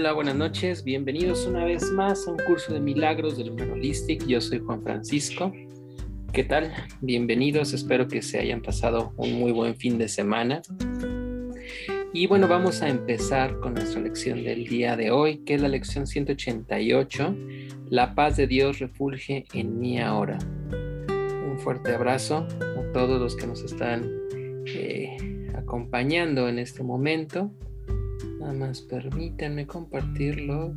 Hola, buenas noches. Bienvenidos una vez más a un curso de milagros del Humano Holistic. Yo soy Juan Francisco. ¿Qué tal? Bienvenidos. Espero que se hayan pasado un muy buen fin de semana. Y bueno, vamos a empezar con nuestra lección del día de hoy, que es la lección 188. La paz de Dios refulge en mí ahora. Un fuerte abrazo a todos los que nos están eh, acompañando en este momento. Nada más permítanme compartirlos.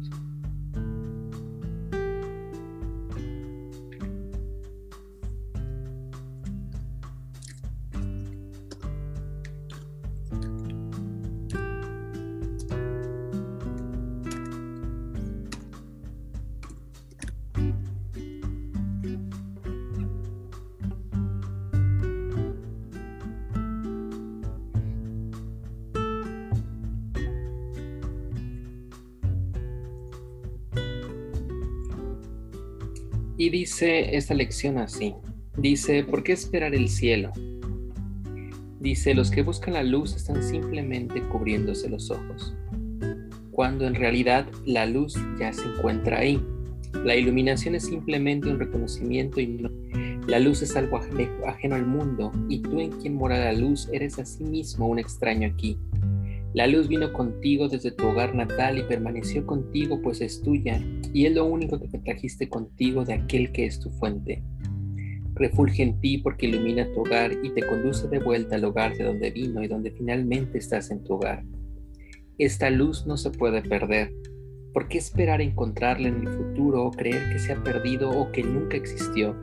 Y dice esta lección así. Dice, ¿por qué esperar el cielo? Dice, los que buscan la luz están simplemente cubriéndose los ojos, cuando en realidad la luz ya se encuentra ahí. La iluminación es simplemente un reconocimiento y no, la luz es algo ajeno al mundo y tú en quien mora la luz eres a sí mismo un extraño aquí. La luz vino contigo desde tu hogar natal y permaneció contigo pues es tuya, y es lo único que te trajiste contigo de aquel que es tu fuente. Refulge en ti porque ilumina tu hogar y te conduce de vuelta al hogar de donde vino y donde finalmente estás en tu hogar. Esta luz no se puede perder. ¿Por qué esperar encontrarla en el futuro o creer que se ha perdido o que nunca existió?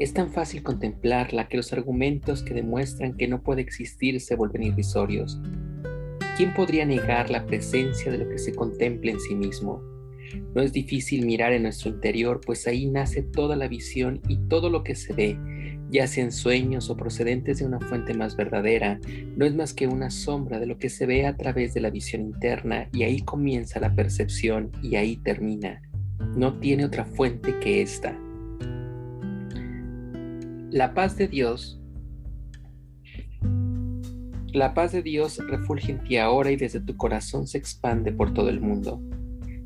Es tan fácil contemplarla que los argumentos que demuestran que no puede existir se vuelven irrisorios. ¿Quién podría negar la presencia de lo que se contempla en sí mismo? No es difícil mirar en nuestro interior, pues ahí nace toda la visión y todo lo que se ve, ya sean sueños o procedentes de una fuente más verdadera, no es más que una sombra de lo que se ve a través de la visión interna y ahí comienza la percepción y ahí termina. No tiene otra fuente que esta. La paz de Dios la paz de Dios refulge en ti ahora y desde tu corazón se expande por todo el mundo.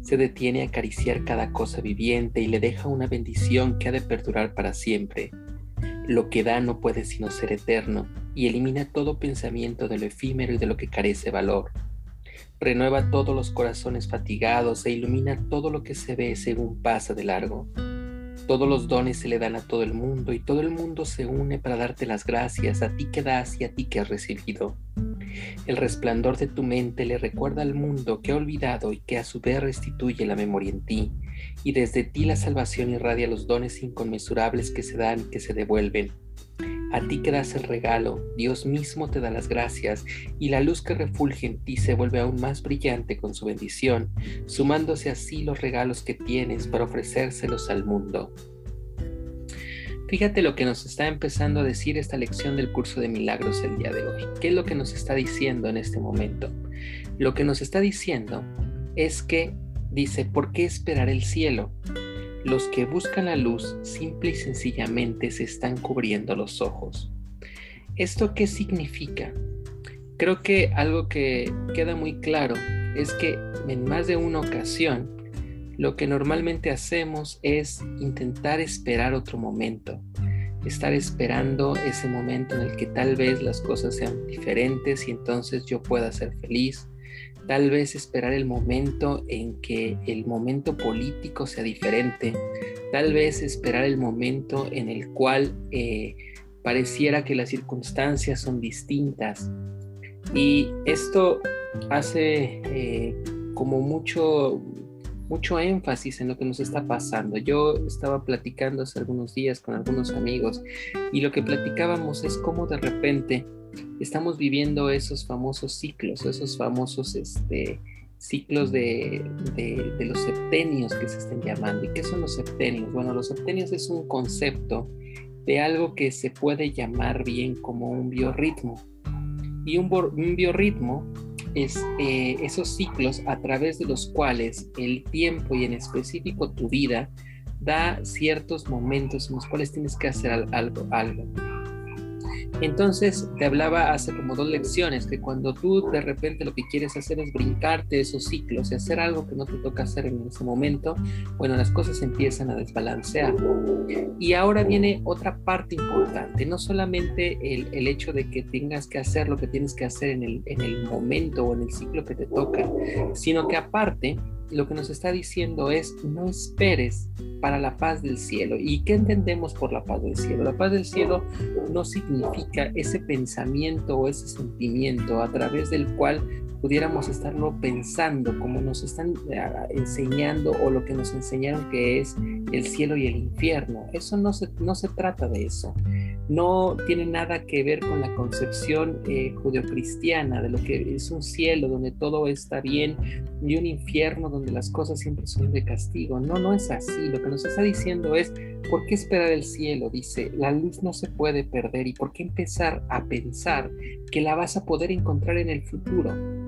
Se detiene a acariciar cada cosa viviente y le deja una bendición que ha de perdurar para siempre. Lo que da no puede sino ser eterno y elimina todo pensamiento de lo efímero y de lo que carece valor. Renueva todos los corazones fatigados e ilumina todo lo que se ve según pasa de largo. Todos los dones se le dan a todo el mundo y todo el mundo se une para darte las gracias a ti que das y a ti que has recibido. El resplandor de tu mente le recuerda al mundo que ha olvidado y que a su vez restituye la memoria en ti, y desde ti la salvación irradia los dones inconmensurables que se dan y que se devuelven. A ti que das el regalo, Dios mismo te da las gracias y la luz que refulge en ti se vuelve aún más brillante con su bendición, sumándose así los regalos que tienes para ofrecérselos al mundo. Fíjate lo que nos está empezando a decir esta lección del curso de milagros el día de hoy. ¿Qué es lo que nos está diciendo en este momento? Lo que nos está diciendo es que dice, ¿por qué esperar el cielo? Los que buscan la luz simple y sencillamente se están cubriendo los ojos. ¿Esto qué significa? Creo que algo que queda muy claro es que en más de una ocasión lo que normalmente hacemos es intentar esperar otro momento, estar esperando ese momento en el que tal vez las cosas sean diferentes y entonces yo pueda ser feliz, tal vez esperar el momento en que el momento político sea diferente, tal vez esperar el momento en el cual eh, pareciera que las circunstancias son distintas. Y esto hace eh, como mucho, mucho énfasis en lo que nos está pasando. Yo estaba platicando hace algunos días con algunos amigos y lo que platicábamos es cómo de repente estamos viviendo esos famosos ciclos, esos famosos este, ciclos de, de, los septenios que se están llamando. ¿Y qué son los septenios? Bueno, los septenios es un concepto de algo que se puede llamar bien como un biorritmo. Y un, un biorritmo es eh, esos ciclos a través de los cuales el tiempo y en específico tu vida da ciertos momentos en los cuales tienes que hacer algo. algo. Entonces, te hablaba hace como dos lecciones que cuando tú de repente lo que quieres hacer es brincarte esos ciclos y hacer algo que no te toca hacer en ese momento, bueno, las cosas empiezan a desbalancear. Y ahora viene otra parte importante, no solamente el, el hecho de que tengas que hacer lo que tienes que hacer en el, en el momento o en el ciclo que te toca, sino que aparte, lo que nos está diciendo es no esperes para la paz del cielo. ¿Y qué entendemos por la paz del cielo? La paz del cielo no significa ese pensamiento o ese sentimiento a través del cual pudiéramos estarlo pensando como nos están eh, enseñando o lo que nos enseñaron que es el cielo y el infierno. Eso no se, no se trata de eso no tiene nada que ver con la concepción eh, judeocristiana de lo que es un cielo donde todo está bien y un infierno donde las cosas siempre son de castigo. No, no es así. Lo que nos está diciendo es, ¿por qué esperar el cielo? Dice, la luz no se puede perder y ¿por qué empezar a pensar que la vas a poder encontrar en el futuro?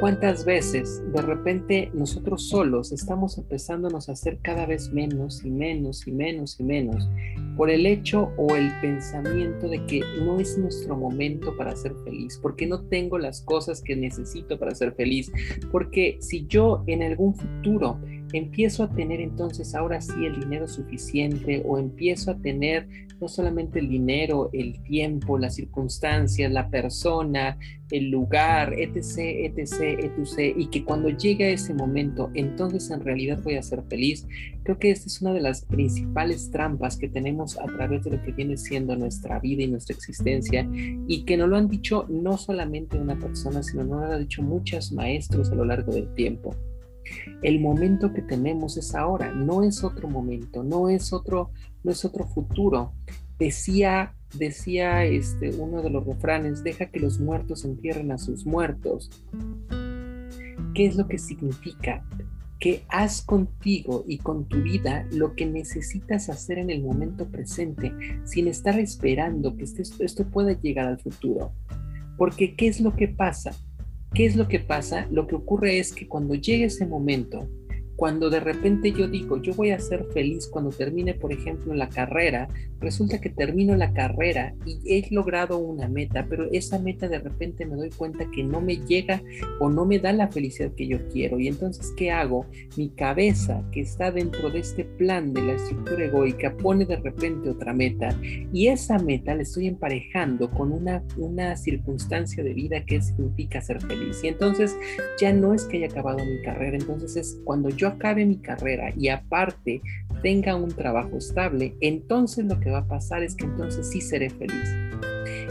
¿Cuántas veces de repente nosotros solos estamos empezándonos a hacer cada vez menos y menos y menos y menos por el hecho o el pensamiento de que no es nuestro momento para ser feliz, porque no tengo las cosas que necesito para ser feliz, porque si yo en algún futuro empiezo a tener entonces ahora sí el dinero suficiente o empiezo a tener no solamente el dinero, el tiempo, las circunstancias, la persona, el lugar, etc., etc., etc., y que cuando llegue ese momento, entonces en realidad voy a ser feliz. Creo que esta es una de las principales trampas que tenemos a través de lo que viene siendo nuestra vida y nuestra existencia, y que nos lo han dicho no solamente una persona, sino nos lo han dicho muchos maestros a lo largo del tiempo. El momento que tenemos es ahora, no es otro momento, no es otro, no es otro futuro. Decía, decía este, uno de los refranes, deja que los muertos entierren a sus muertos. ¿Qué es lo que significa? Que haz contigo y con tu vida lo que necesitas hacer en el momento presente, sin estar esperando que esto pueda llegar al futuro. Porque ¿qué es lo que pasa? ¿Qué es lo que pasa? Lo que ocurre es que cuando llegue ese momento, cuando de repente yo digo, yo voy a ser feliz cuando termine, por ejemplo, la carrera, resulta que termino la carrera y he logrado una meta, pero esa meta de repente me doy cuenta que no me llega o no me da la felicidad que yo quiero. Y entonces, ¿qué hago? Mi cabeza, que está dentro de este plan de la estructura egoica, pone de repente otra meta y esa meta la estoy emparejando con una, una circunstancia de vida que significa ser feliz. Y entonces ya no es que haya acabado mi carrera, entonces es cuando yo acabe mi carrera y aparte tenga un trabajo estable, entonces lo que va a pasar es que entonces sí seré feliz.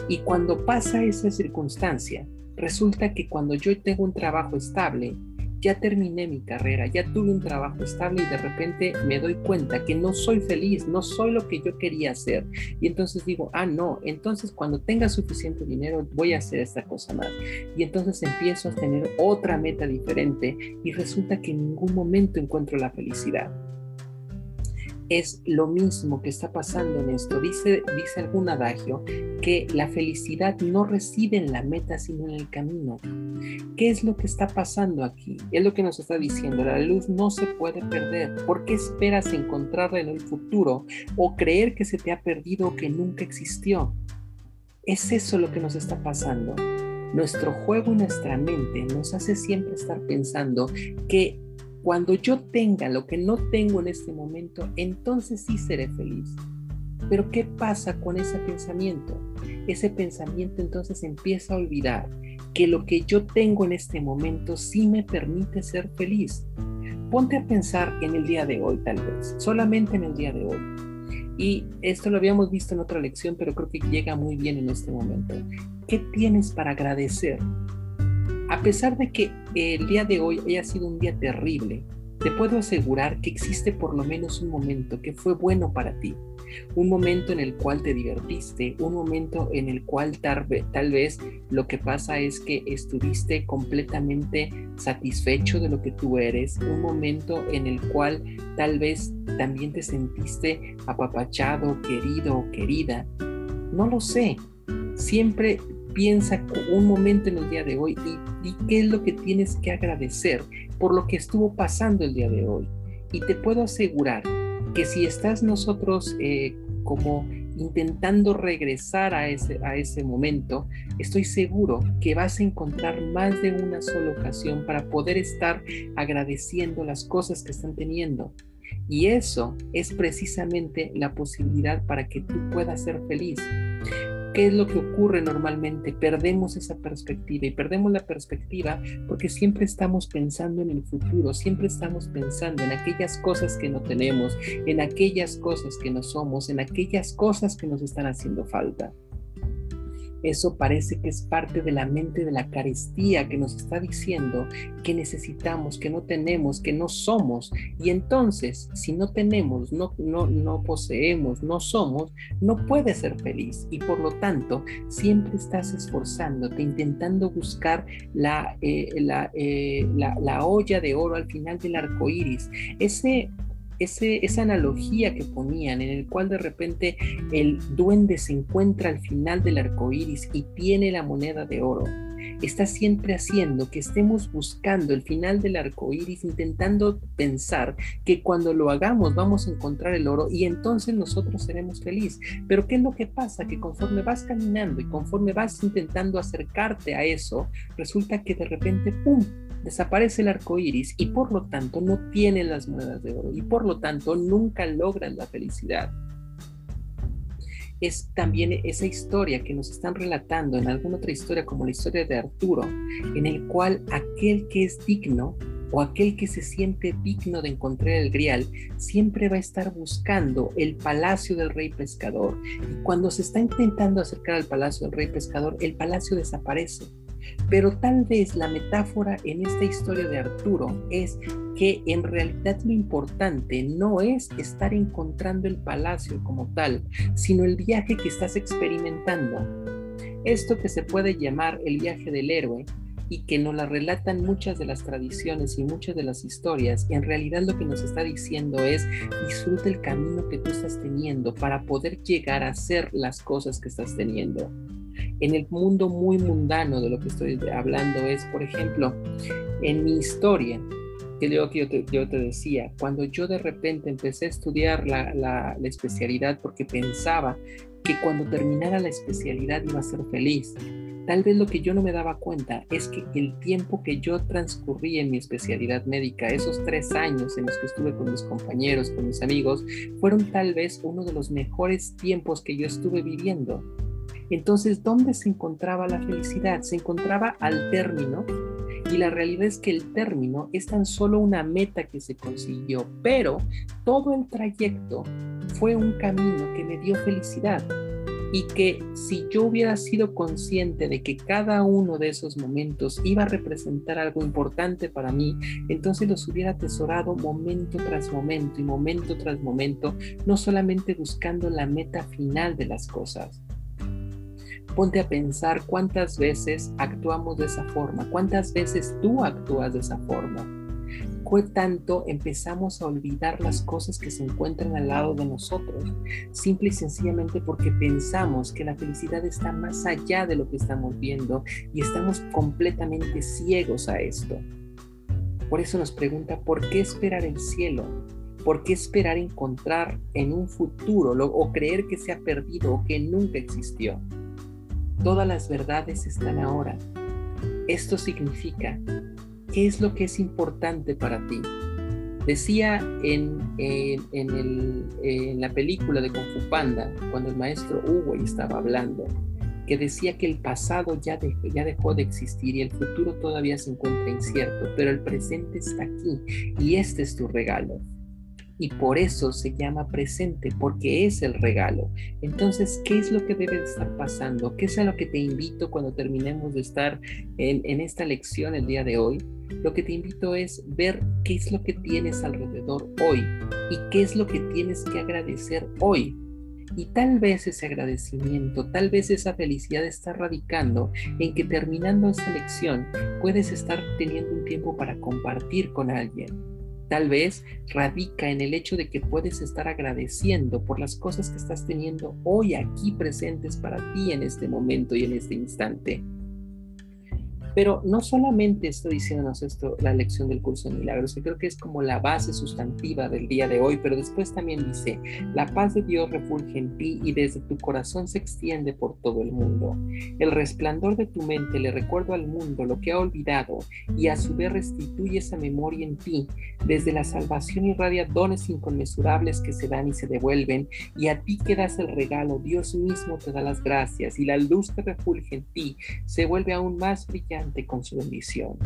Y cuando pasa esa circunstancia, resulta que cuando yo tengo un trabajo estable, ya terminé mi carrera, ya tuve un trabajo estable y de repente me doy cuenta que no soy feliz, no soy lo que yo quería hacer. Y entonces digo, ah, no, entonces cuando tenga suficiente dinero voy a hacer esta cosa más. Y entonces empiezo a tener otra meta diferente y resulta que en ningún momento encuentro la felicidad es lo mismo que está pasando en esto. Dice, dice algún adagio que la felicidad no reside en la meta, sino en el camino. ¿Qué es lo que está pasando aquí? Es lo que nos está diciendo. La luz no se puede perder. ¿Por qué esperas encontrarla en el futuro o creer que se te ha perdido o que nunca existió? Es eso lo que nos está pasando. Nuestro juego nuestra mente nos hace siempre estar pensando que cuando yo tenga lo que no tengo en este momento, entonces sí seré feliz. Pero ¿qué pasa con ese pensamiento? Ese pensamiento entonces empieza a olvidar que lo que yo tengo en este momento sí me permite ser feliz. Ponte a pensar en el día de hoy tal vez, solamente en el día de hoy. Y esto lo habíamos visto en otra lección, pero creo que llega muy bien en este momento. ¿Qué tienes para agradecer? A pesar de que el día de hoy haya sido un día terrible, te puedo asegurar que existe por lo menos un momento que fue bueno para ti. Un momento en el cual te divertiste, un momento en el cual tal, vez lo que pasa es que estuviste completamente satisfecho de lo que tú eres, un momento en el cual tal vez también te sentiste apapachado, querido o querida. No lo sé. Siempre piensa un momento en el día de hoy y, qué es lo que tienes que agradecer por lo que estuvo pasando el día de hoy. Y te puedo asegurar que si estás nosotros eh, como intentando regresar a ese, a ese momento, estoy seguro que vas a encontrar más de una sola ocasión para poder estar agradeciendo las cosas que están teniendo. Y eso es precisamente la posibilidad para que tú puedas ser feliz. ¿Qué es lo que ocurre normalmente? Perdemos esa perspectiva y perdemos la perspectiva porque siempre estamos pensando en el futuro, siempre estamos pensando en aquellas cosas que no tenemos, en aquellas cosas que no somos, en aquellas cosas que nos están haciendo falta. Eso parece que es parte de la mente de la carestía que nos está diciendo que necesitamos, que no tenemos, que no somos. Y entonces, si no tenemos, no, no, no poseemos, no somos, no puedes ser feliz. Y por lo tanto, siempre estás esforzándote, intentando buscar la, eh, la, eh, la, la olla de oro al final del arco iris. Ese esa analogía que ponían en el cual de repente el duende se encuentra al final del arco iris y tiene la moneda de oro, está siempre haciendo que estemos buscando el final del arco iris, intentando pensar que cuando lo hagamos vamos a encontrar el oro y entonces nosotros seremos felices. Pero ¿qué es lo que pasa? Que conforme vas caminando y conforme vas intentando acercarte a eso, resulta que de repente, ¡pum! Desaparece el arco iris y por lo tanto no tienen las monedas de oro y por lo tanto nunca logran la felicidad. Es también esa historia que nos están relatando en alguna otra historia, como la historia de Arturo, en el cual aquel que es digno o aquel que se siente digno de encontrar el grial siempre va a estar buscando el palacio del rey pescador. Y cuando se está intentando acercar al palacio del rey pescador, el palacio desaparece pero tal vez la metáfora en esta historia de Arturo es que en realidad lo importante no es estar encontrando el palacio como tal, sino el viaje que estás experimentando. Esto que se puede llamar el viaje del héroe y que nos la relatan muchas de las tradiciones y muchas de las historias, en realidad lo que nos está diciendo es disfruta el camino que tú estás teniendo para poder llegar a hacer las cosas que estás teniendo en el mundo muy mundano de lo que estoy hablando es, por ejemplo, en mi historia, que yo, yo te decía, cuando yo de repente empecé a estudiar la, la especialidad porque pensaba que cuando terminara la especialidad iba a ser feliz, Tal vez lo que yo no me daba cuenta es que el tiempo que yo transcurrí en mi especialidad médica, esos tres años en los que estuve con mis compañeros, con mis amigos, fueron tal vez uno de los mejores tiempos que yo estuve viviendo. Entonces, ¿dónde se encontraba la felicidad? Se encontraba al término y la realidad es que el término es tan solo una meta que se consiguió, pero todo el trayecto fue un camino que me dio felicidad y que si yo hubiera sido consciente de que cada uno de esos momentos iba a representar algo importante para mí, entonces los hubiera atesorado momento tras momento y momento tras momento, no solamente buscando la meta final de las cosas. Ponte a pensar cuántas veces actuamos de esa forma, cuántas veces tú actúas de esa forma. ¿Qué tanto empezamos a olvidar las cosas que se encuentran al lado de nosotros? Simple y sencillamente porque pensamos que la felicidad está más allá de lo que estamos viendo y estamos completamente ciegos a esto. Por eso nos pregunta, ¿por qué esperar el cielo? ¿Por qué esperar encontrar en un futuro o creer que se ha perdido o que nunca existió? Todas las verdades están ahora. Esto significa, ¿qué es lo que es importante para ti? Decía en, en, la película de Kung Panda, cuando el maestro Hugo estaba hablando, que decía que el pasado ya, ya dejó de existir y el futuro todavía se encuentra incierto, pero el presente está aquí y este es tu regalo y por eso se llama presente, porque es el regalo. Entonces, ¿qué es lo que debe estar pasando? ¿Qué es a lo que te invito cuando terminemos de estar en, esta lección el día de hoy? Lo que te invito es ver qué es lo que tienes alrededor hoy y qué es lo que tienes que agradecer hoy. Y tal vez ese agradecimiento, tal vez esa felicidad está radicando en que terminando esta lección puedes estar teniendo un tiempo para compartir con alguien Tal vez radica en el hecho de que puedes estar agradeciendo por las cosas que estás teniendo hoy aquí presentes para ti en este momento y en este instante. Pero no solamente está diciéndonos esto la lección del curso de milagros, que creo que es como la base sustantiva del día de hoy, pero después también dice, la paz de Dios refulge en ti y desde tu corazón se extiende por todo el mundo. El resplandor de tu mente le recuerda al mundo lo que ha olvidado y a su vez restituye esa memoria en ti. Desde la salvación irradia dones inconmensurables que se dan y se devuelven y a ti que das el regalo, Dios mismo te da las gracias y la luz que refulge en ti se vuelve aún más brillante con su bendición.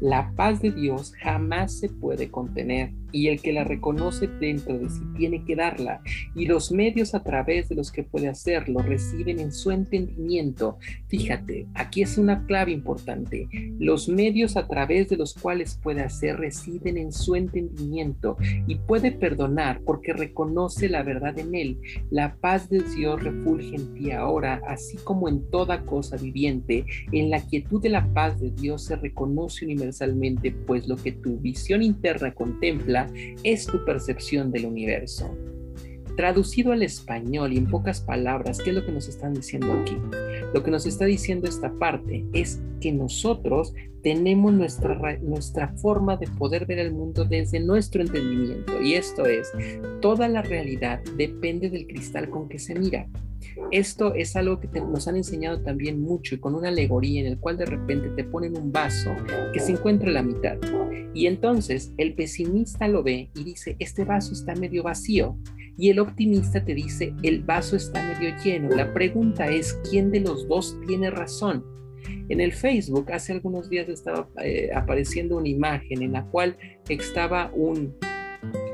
La paz de Dios jamás se puede contener y el que la reconoce dentro de sí tiene que darla y los medios a través de los que puede hacerlo reciben en su entendimiento. Fíjate, aquí es una clave importante. Los medios a través de los cuales puede hacer residen en su entendimiento y puede perdonar porque reconoce la verdad en él. La paz de Dios refulge en ti ahora, así como en toda cosa viviente. En la quietud de la paz de Dios se reconoce universalmente, pues lo que tu visión interna contempla es tu percepción del universo. Traducido al español y en pocas palabras, ¿qué es lo que nos están diciendo aquí? Lo que nos está diciendo esta parte es que nosotros tenemos nuestra, nuestra forma de poder ver el mundo desde nuestro entendimiento. Y esto es, toda la realidad depende del cristal con que se mira. Esto es algo que nos han enseñado también mucho y con una alegoría en el cual de repente te ponen un vaso que se encuentra a la mitad. Y entonces el pesimista lo ve y dice, este vaso está medio vacío. Y el optimista te dice, el vaso está medio lleno. La pregunta es, ¿quién de los dos tiene razón? En el Facebook hace algunos días estaba eh, apareciendo una imagen en la cual estaba un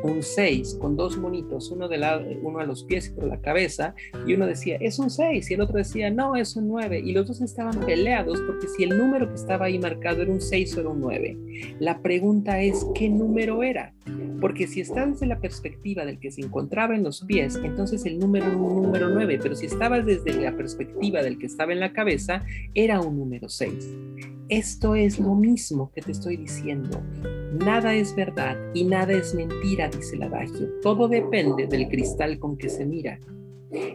un 6 con dos monitos, uno, de lado, uno a los pies y por la cabeza, y uno decía, es un 6, y el otro decía, no, es un 9, y los dos estaban peleados porque si el número que estaba ahí marcado era un 6 o era un 9. La pregunta es, ¿qué número era? Porque si está desde la perspectiva del que se encontraba en los pies, entonces el número era un número 9, pero si estabas desde la perspectiva del que estaba en la cabeza, era un número 6. Esto es lo mismo que te estoy diciendo. Nada es verdad y nada es mentira, dice el adagio. Todo depende del cristal con que se mira.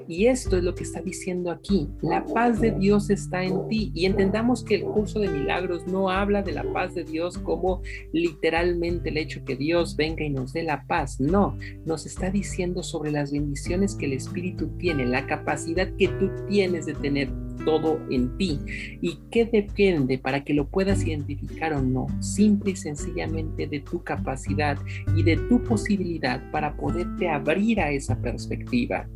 Y esto es lo que está diciendo aquí. La paz de Dios está en ti. Y entendamos que el curso de milagros no habla de la paz de Dios como literalmente el hecho que Dios venga y nos dé la paz. No, nos está diciendo sobre las bendiciones que el Espíritu tiene, la capacidad que tú tienes de tener todo en ti. ¿Y qué depende para que lo puedas identificar o no? Simple y sencillamente de tu capacidad y de tu posibilidad para poderte abrir a esa perspectiva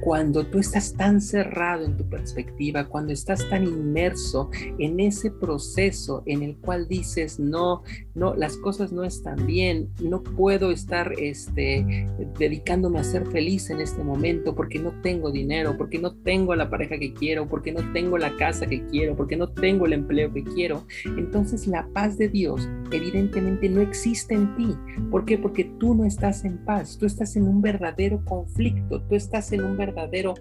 cuando tú estás tan cerrado en tu perspectiva, cuando estás tan inmerso en ese proceso en el cual dices, no, no, las cosas no están bien, no puedo estar este, dedicándome a ser feliz en este momento porque no tengo dinero, porque no tengo la pareja que quiero, porque no tengo la casa que quiero, porque no tengo el empleo que quiero. Entonces la paz de Dios evidentemente no existe en ti. ¿Por qué? Porque tú no estás en paz, tú estás en un verdadero conflicto, tú estás en un verdadero verdadero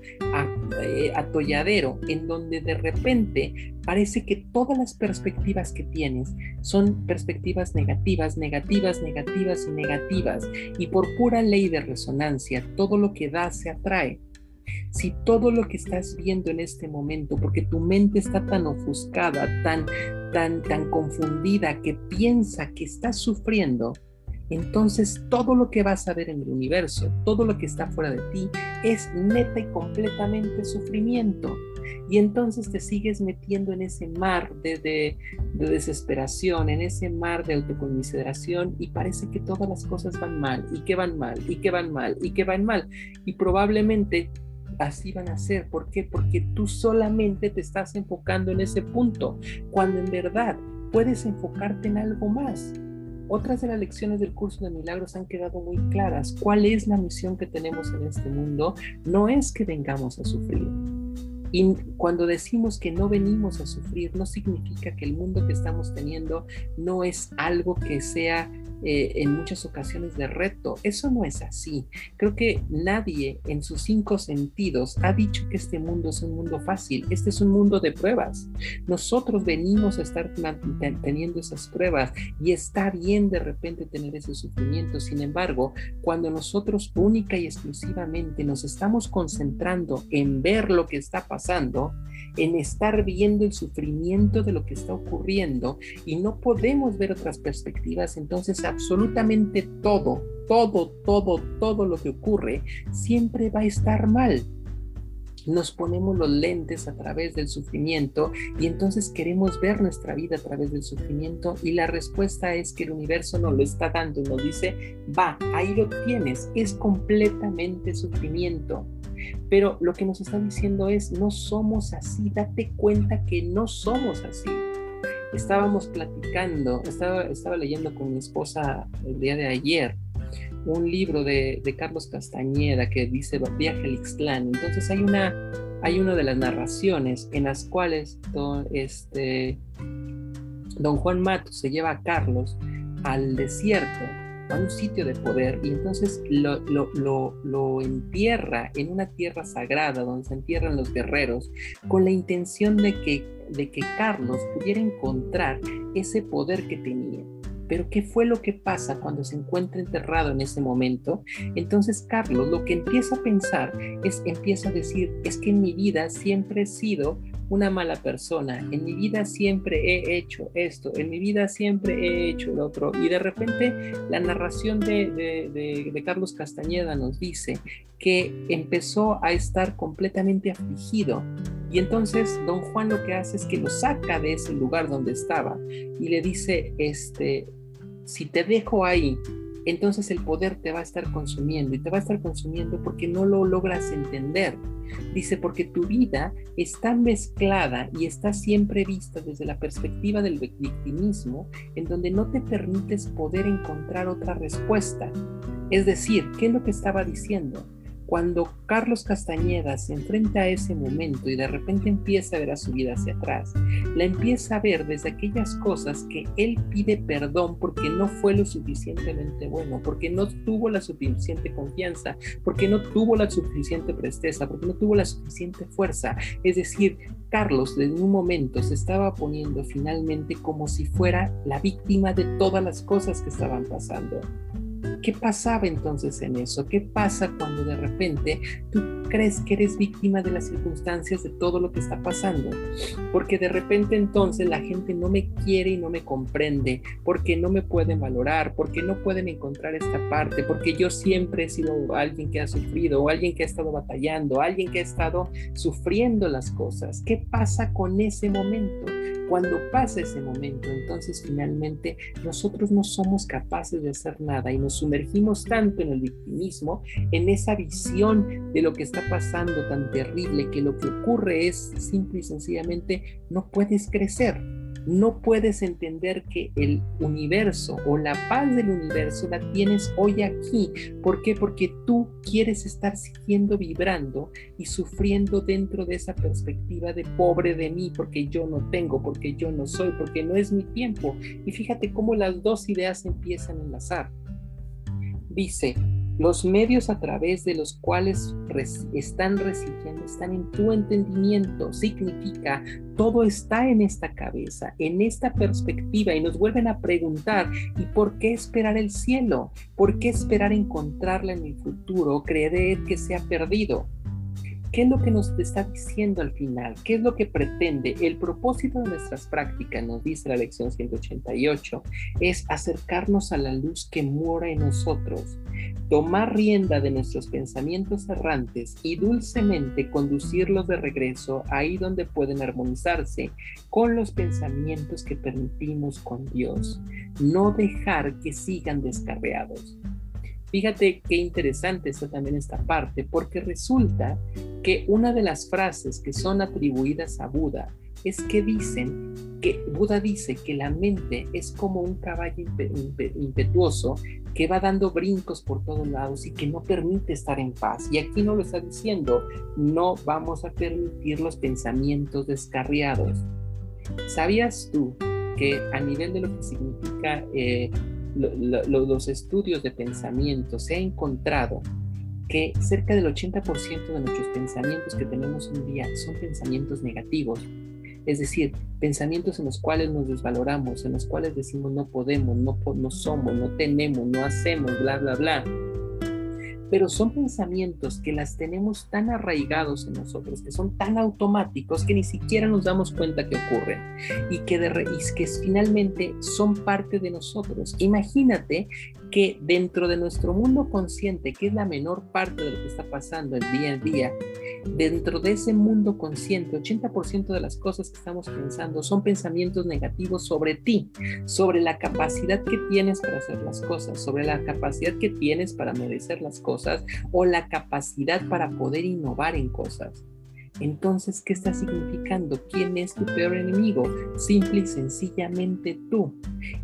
eh, atolladero en donde de repente parece que todas las perspectivas que tienes son perspectivas negativas, negativas, negativas y negativas. Y por pura ley de resonancia, todo lo que da se atrae. Si todo lo que estás viendo en este momento, porque tu mente está tan ofuscada, tan, tan, tan confundida, que piensa que estás sufriendo, entonces todo lo que vas a ver en el universo, todo lo que está fuera de ti, es neta y completamente sufrimiento. Y entonces te sigues metiendo en ese mar de, desesperación, en ese mar de autoconmiseración y parece que todas las cosas van mal y que van mal y que van mal y que van mal. Y probablemente así van a ser. ¿Por qué? Porque tú solamente te estás enfocando en ese punto, cuando en verdad puedes enfocarte en algo más. Otras de las lecciones del curso de milagros han quedado muy claras. ¿Cuál es la misión que tenemos en este mundo? No es que vengamos a sufrir. Y cuando decimos que no venimos a sufrir, no significa que el mundo que estamos teniendo no es algo que sea eh, en muchas ocasiones de reto. Eso no es así. Creo que nadie en sus cinco sentidos ha dicho que este mundo es un mundo fácil. Este es un mundo de pruebas. Nosotros venimos a estar teniendo esas pruebas y está bien de repente tener ese sufrimiento. Sin embargo, cuando nosotros única y exclusivamente nos estamos concentrando en ver lo que está pasando, en estar viendo el sufrimiento de lo que está ocurriendo y no podemos ver otras perspectivas, entonces absolutamente todo, todo, todo, todo lo que ocurre siempre va a estar mal nos ponemos los lentes a través del sufrimiento y entonces queremos ver nuestra vida a través del sufrimiento y la respuesta es que el universo nos lo está dando y nos dice, va, ahí lo tienes, es completamente sufrimiento. Pero lo que nos está diciendo es, no somos así, date cuenta que no somos así. Estábamos platicando, estaba, estaba leyendo con mi esposa el día de ayer un libro de, Carlos Castañeda que dice Viaje al Ixtlán. Entonces hay una, hay una de las narraciones en las cuales don, este, don Juan Matos se lleva a Carlos al desierto a un sitio de poder y entonces lo, lo, entierra en una tierra sagrada donde se entierran los guerreros con la intención de que, de que Carlos pudiera encontrar ese poder que tenía. Pero ¿qué fue lo que pasa cuando se encuentra enterrado en ese momento? Entonces Carlos lo que empieza a pensar es, empieza a decir, es que en mi vida siempre he sido una mala persona, en mi vida siempre he hecho esto, en mi vida siempre he hecho lo otro. Y de repente la narración de, de, Carlos Castañeda nos dice que empezó a estar completamente afligido. Y entonces don Juan lo que hace es que lo saca de ese lugar donde estaba y le dice, este, si te dejo ahí, entonces el poder te va a estar consumiendo y te va a estar consumiendo porque no lo logras entender. Dice, porque tu vida está mezclada y está siempre vista desde la perspectiva del victimismo, en donde no te permites poder encontrar otra respuesta. Es decir, ¿qué es lo que estaba diciendo? Cuando Carlos Castañeda se enfrenta a ese momento y de repente empieza a ver a su vida hacia atrás, la empieza a ver desde aquellas cosas que él pide perdón porque no fue lo suficientemente bueno, porque no tuvo la suficiente confianza, porque no tuvo la suficiente presteza, porque no tuvo la suficiente fuerza. Es decir, Carlos desde un momento se estaba poniendo finalmente como si fuera la víctima de todas las cosas que estaban pasando. ¿Qué pasaba entonces en eso? ¿Qué pasa cuando de repente tú crees que eres víctima de las circunstancias de todo lo que está pasando? Porque de repente entonces la gente no me quiere y no me comprende, porque no me pueden valorar, porque no pueden encontrar esta parte, porque yo siempre he sido alguien que ha sufrido o alguien que ha estado batallando, alguien que ha estado sufriendo las cosas. ¿Qué pasa con ese momento? Cuando pasa ese momento, entonces finalmente nosotros no somos capaces de hacer nada y nos sumergimos tanto en el victimismo, en esa visión de lo que está pasando tan terrible, que lo que ocurre es simple y sencillamente no puedes crecer no puedes entender que el universo o la paz del universo la tienes hoy aquí. ¿Por qué? Porque tú quieres estar siguiendo vibrando y sufriendo dentro de esa perspectiva de pobre de mí, porque yo no tengo, porque yo no soy, porque no es mi tiempo. Y fíjate cómo las dos ideas empiezan a enlazar. Dice, los medios a través de los cuales están recibiendo están en tu entendimiento. Significa, todo está en esta cabeza, en esta perspectiva y nos vuelven a preguntar, ¿y por qué esperar el cielo? ¿Por qué esperar encontrarla en el futuro? ¿Creer que se ha perdido? ¿Qué es lo que nos está diciendo al final? ¿Qué es lo que pretende? El propósito de nuestras prácticas, nos dice la lección 188, es acercarnos a la luz que mora en nosotros, tomar rienda de nuestros pensamientos errantes y dulcemente conducirlos de regreso ahí donde pueden armonizarse con los pensamientos que permitimos con Dios. No dejar que sigan descarreados. Fíjate qué interesante está también esta parte, porque resulta que una de las frases que son atribuidas a Buda es que dicen que Buda dice que la mente es como un caballo impetuoso que va dando brincos por todos lados y que no permite estar en paz. Y aquí no lo está diciendo, no vamos a permitir los pensamientos descarriados. ¿Sabías tú que a nivel de lo que significa eh, los estudios de pensamiento se ha encontrado que cerca del 80% de nuestros pensamientos que tenemos un día son pensamientos negativos. Es decir, pensamientos en los cuales nos desvaloramos, en los cuales decimos no podemos, no, no somos, no tenemos, no hacemos, bla, bla, bla pero son pensamientos que las tenemos tan arraigados en nosotros, que son tan automáticos que ni siquiera nos damos cuenta que ocurren y que, de, que finalmente son parte de nosotros. Imagínate que dentro de nuestro mundo consciente, que es la menor parte de lo que está pasando el día a día, dentro de ese mundo consciente, 80% de las cosas que estamos pensando son pensamientos negativos sobre ti, sobre la capacidad que tienes para hacer las cosas, sobre la capacidad que tienes para merecer las cosas o la capacidad para poder innovar en cosas. Entonces, ¿qué está significando? ¿Quién es tu peor enemigo? Simple y sencillamente tú.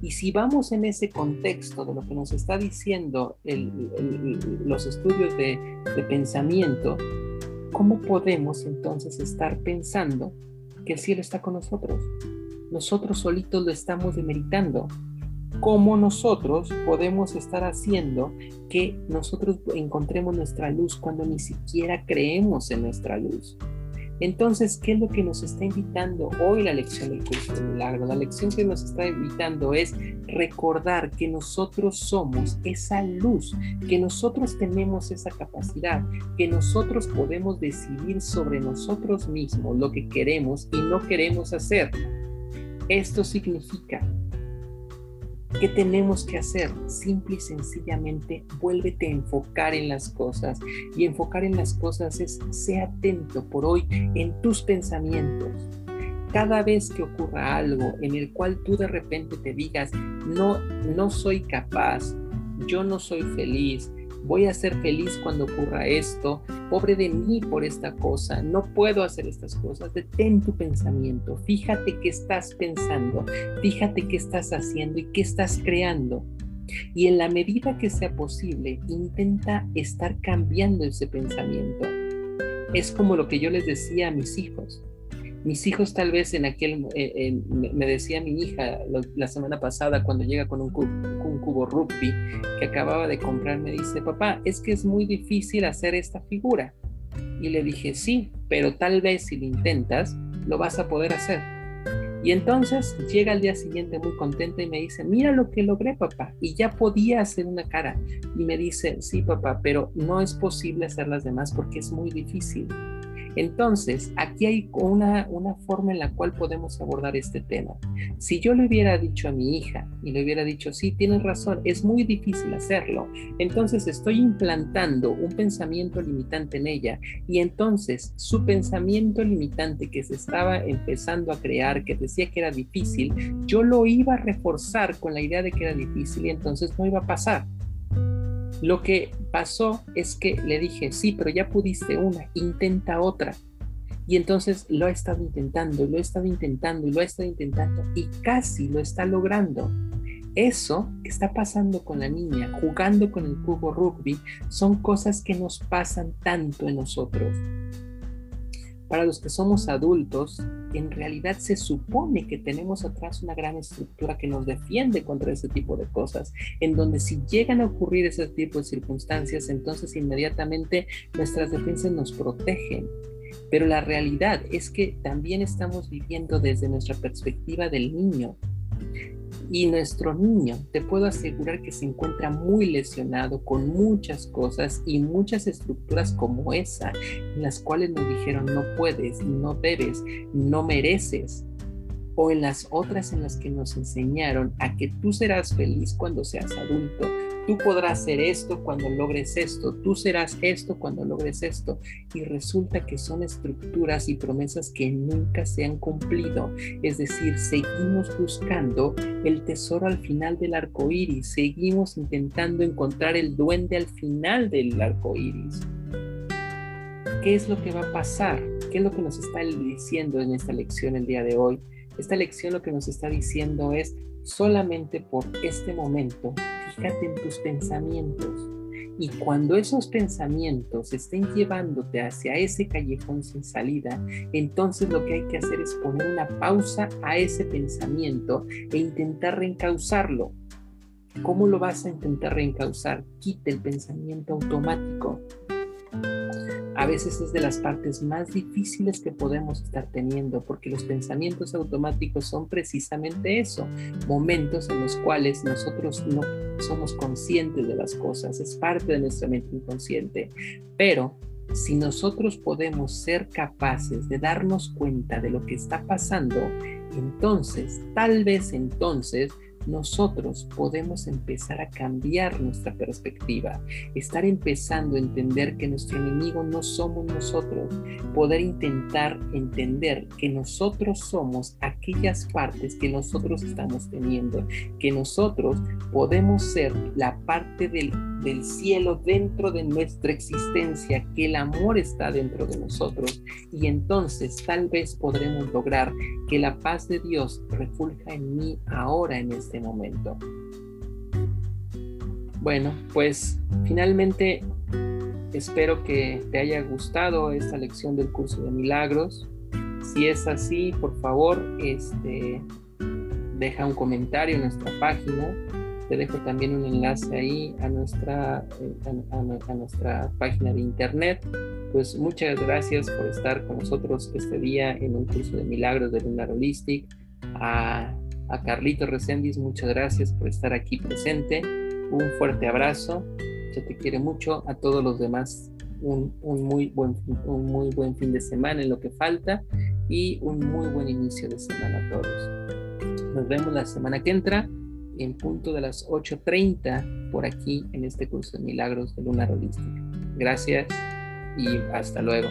Y si vamos en ese contexto de lo que nos está diciendo los estudios de, de pensamiento, ¿cómo podemos entonces estar pensando que el cielo está con nosotros? Nosotros solitos lo estamos demeritando. ¿Cómo nosotros podemos estar haciendo que nosotros encontremos nuestra luz cuando ni siquiera creemos en nuestra luz? Entonces, ¿qué es lo que nos está invitando hoy la lección del curso de milagro? La lección que nos está invitando es recordar que nosotros somos esa luz, que nosotros tenemos esa capacidad, que nosotros podemos decidir sobre nosotros mismos lo que queremos y no queremos hacer. Esto significa ¿Qué tenemos que hacer? Simple y sencillamente, vuélvete a enfocar en las cosas. Y enfocar en las cosas es, sé atento por hoy en tus pensamientos. Cada vez que ocurra algo en el cual tú de repente te digas, no, no soy capaz, yo no soy feliz, voy a ser feliz cuando ocurra esto, pobre de mí por esta cosa, no puedo hacer estas cosas. Detén tu pensamiento, fíjate qué estás pensando, fíjate qué estás haciendo y qué estás creando. Y en la medida que sea posible, intenta estar cambiando ese pensamiento. Es como lo que yo les decía a mis hijos. Mis hijos tal vez en aquel, eh, me decía mi hija la semana pasada cuando llega con un cubo, rugby que acababa de comprar, me dice, papá, es que es muy difícil hacer esta figura. Y le dije, sí, pero tal vez si lo intentas, lo vas a poder hacer. Y entonces llega al día siguiente muy contenta y me dice, mira lo que logré, papá. Y ya podía hacer una cara. Y me dice, sí, papá, pero no es posible hacer las demás porque es muy difícil. Entonces, aquí hay una, una forma en la cual podemos abordar este tema. Si yo le hubiera dicho a mi hija y le hubiera dicho, sí, tienes razón, es muy difícil hacerlo, entonces estoy implantando un pensamiento limitante en ella y entonces su pensamiento limitante que se estaba empezando a crear, que decía que era difícil, yo lo iba a reforzar con la idea de que era difícil y entonces no iba a pasar. Lo que pasó es que le dije, sí, pero ya pudiste una, intenta otra. Y entonces lo ha estado intentando, lo ha estado intentando y lo ha estado intentando y casi lo está logrando. Eso que está pasando con la niña, jugando con el cubo rugby, son cosas que nos pasan tanto en nosotros. Para los que somos adultos, en realidad se supone que tenemos atrás una gran estructura que nos defiende contra ese tipo de cosas, en donde si llegan a ocurrir ese tipo de circunstancias, entonces inmediatamente nuestras defensas nos protegen. Pero la realidad es que también estamos viviendo desde nuestra perspectiva del niño. Y nuestro niño, te puedo asegurar que se encuentra muy lesionado con muchas cosas y muchas estructuras como esa, en las cuales nos dijeron no puedes, no debes, no mereces. O en las otras en las que nos enseñaron a que tú serás feliz cuando seas adulto, Tú podrás ser esto cuando logres esto, tú serás esto cuando logres esto. Y resulta que son estructuras y promesas que nunca se han cumplido. Es decir, seguimos buscando el tesoro al final del arco iris, seguimos intentando encontrar el duende al final del arco iris. ¿Qué es lo que va a pasar? ¿Qué es lo que nos está diciendo en esta lección el día de hoy? Esta lección lo que nos está diciendo es solamente por este momento fíjate en tus pensamientos. Y cuando esos pensamientos estén llevándote hacia ese callejón sin salida, entonces lo que hay que hacer es poner una pausa a ese pensamiento e intentar reencauzarlo. ¿Cómo lo vas a intentar reencauzar? Quita el pensamiento automático. A veces es de las partes más difíciles que podemos estar teniendo, porque los pensamientos automáticos son precisamente eso, momentos en los cuales nosotros no somos conscientes de las cosas, es parte de nuestra mente inconsciente, pero si nosotros podemos ser capaces de darnos cuenta de lo que está pasando, entonces, tal vez entonces, nosotros podemos empezar a cambiar nuestra perspectiva, estar empezando a entender que nuestro enemigo no somos nosotros, poder intentar entender que nosotros somos aquellas partes que nosotros estamos teniendo, que nosotros podemos ser la parte del, del cielo dentro de nuestra existencia, que el amor está dentro de nosotros y entonces tal vez podremos lograr que la paz de Dios refulja en mí ahora en este momento. Bueno, pues finalmente espero que te haya gustado esta lección del curso de milagros. Si es así, por favor, este, deja un comentario en nuestra página. Te dejo también un enlace ahí a nuestra, eh, a, nuestra página de internet. Pues muchas gracias por estar con nosotros este día en un curso de milagros de Lunar Holistic. A a Carlito Reséndiz, muchas gracias por estar aquí presente. Un fuerte abrazo. Se te quiere mucho. A todos los demás, un, muy buen, un muy buen fin de semana en lo que falta y un muy buen inicio de semana a todos. Nos vemos la semana que entra en punto de las 8.30 por aquí en este curso de milagros de Luna Holística. Gracias y hasta luego.